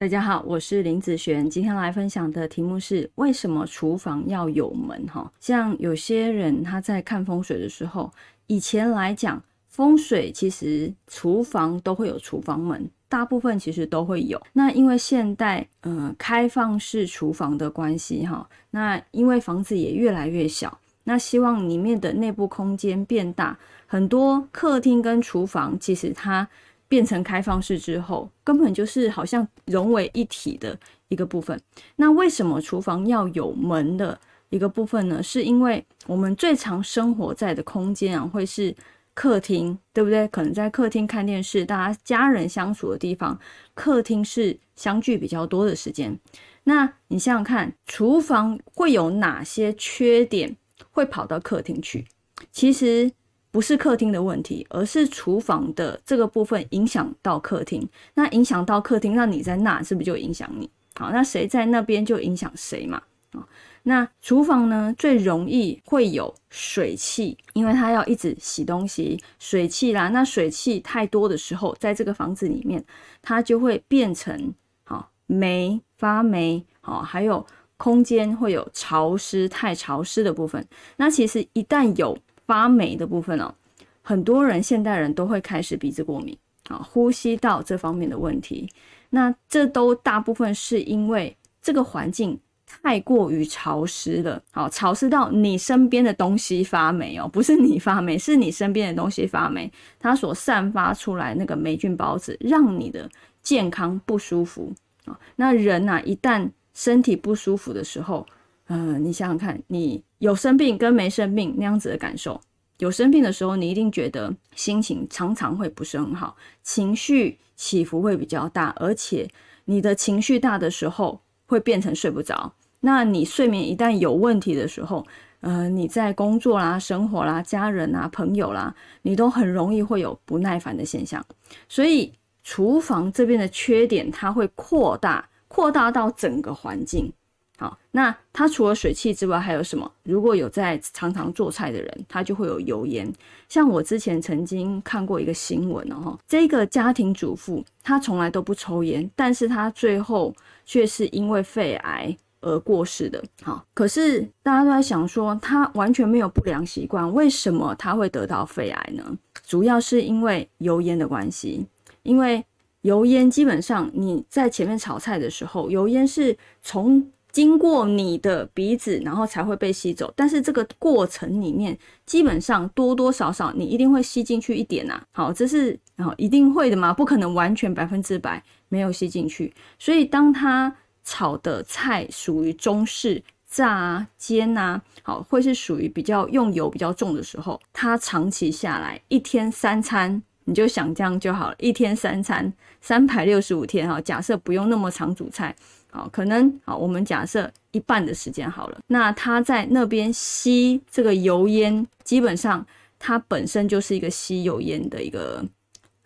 大家好，我是林子璇，今天来分享的题目是为什么厨房要有门？哈，像有些人他在看风水的时候，以前来讲风水其实厨房都会有厨房门，大部分其实都会有。那因为现代呃开放式厨房的关系，哈，那因为房子也越来越小，那希望里面的内部空间变大，很多客厅跟厨房其实它。变成开放式之后，根本就是好像融为一体的一个部分。那为什么厨房要有门的一个部分呢？是因为我们最常生活在的空间啊，会是客厅，对不对？可能在客厅看电视，大家家人相处的地方，客厅是相聚比较多的时间。那你想想看，厨房会有哪些缺点会跑到客厅去？其实。不是客厅的问题，而是厨房的这个部分影响到客厅。那影响到客厅，那你在那是不是就影响你？好，那谁在那边就影响谁嘛？啊，那厨房呢最容易会有水汽，因为它要一直洗东西，水汽啦。那水汽太多的时候，在这个房子里面，它就会变成好霉发霉，好，还有空间会有潮湿太潮湿的部分。那其实一旦有发霉的部分哦，很多人现代人都会开始鼻子过敏啊，呼吸道这方面的问题。那这都大部分是因为这个环境太过于潮湿了，好潮湿到你身边的东西发霉哦，不是你发霉，是你身边的东西发霉，它所散发出来那个霉菌孢子，让你的健康不舒服啊。那人呐，一旦身体不舒服的时候，嗯，你想想看，你有生病跟没生病那样子的感受。有生病的时候，你一定觉得心情常常会不是很好，情绪起伏会比较大，而且你的情绪大的时候会变成睡不着。那你睡眠一旦有问题的时候，呃，你在工作啦、生活啦、家人啊、朋友啦，你都很容易会有不耐烦的现象。所以，厨房这边的缺点，它会扩大，扩大到整个环境。好，那它除了水汽之外还有什么？如果有在常常做菜的人，他就会有油烟。像我之前曾经看过一个新闻哦，这个家庭主妇她从来都不抽烟，但是她最后却是因为肺癌而过世的。好，可是大家都在想说，她完全没有不良习惯，为什么她会得到肺癌呢？主要是因为油烟的关系，因为油烟基本上你在前面炒菜的时候，油烟是从经过你的鼻子，然后才会被吸走。但是这个过程里面，基本上多多少少你一定会吸进去一点呐。好，这是啊，一定会的嘛，不可能完全百分之百没有吸进去。所以当他炒的菜属于中式炸煎呐，好，会是属于比较用油比较重的时候，它长期下来一天三餐，你就想这样就好了，一天三餐，三百六十五天哈，假设不用那么长煮菜。好，可能好，我们假设一半的时间好了，那它在那边吸这个油烟，基本上它本身就是一个吸油烟的一个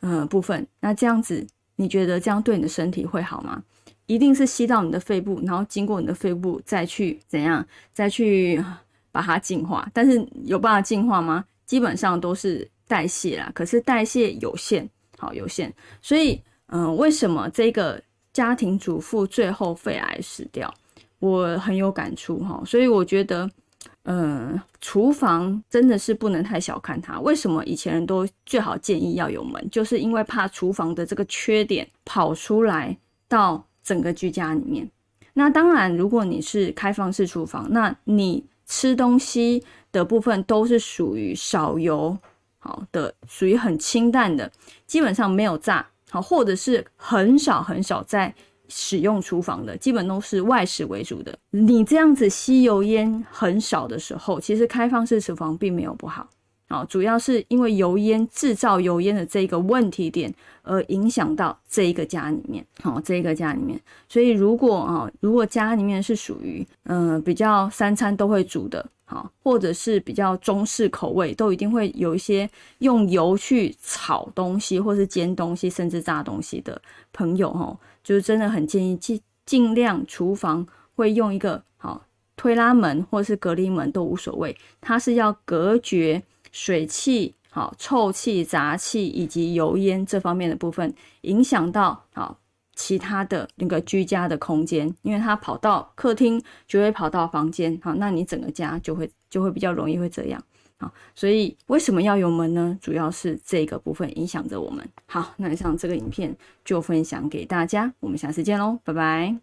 呃部分。那这样子，你觉得这样对你的身体会好吗？一定是吸到你的肺部，然后经过你的肺部再去怎样，再去把它净化。但是有办法净化吗？基本上都是代谢啦，可是代谢有限，好有限。所以，嗯，为什么这个？家庭主妇最后肺癌死掉，我很有感触哈，所以我觉得，嗯，厨房真的是不能太小看它。为什么以前人都最好建议要有门，就是因为怕厨房的这个缺点跑出来到整个居家里面。那当然，如果你是开放式厨房，那你吃东西的部分都是属于少油好的，属于很清淡的，基本上没有炸。好，或者是很少很少在使用厨房的，基本都是外食为主的。你这样子吸油烟很少的时候，其实开放式厨房并没有不好。好，主要是因为油烟制造油烟的这个问题点，而影响到这一个家里面。好，这一个家里面，所以如果啊，如果家里面是属于嗯比较三餐都会煮的。好，或者是比较中式口味，都一定会有一些用油去炒东西，或是煎东西，甚至炸东西的朋友，哈，就是真的很建议尽尽量厨房会用一个好推拉门或是隔离门都无所谓，它是要隔绝水汽、好臭气、杂气以及油烟这方面的部分，影响到好其他的那个居家的空间，因为它跑到客厅就会跑到房间，好，那你整个家就会就会比较容易会这样，好，所以为什么要有门呢？主要是这个部分影响着我们。好，那以上这个影片就分享给大家，我们下次见喽，拜拜。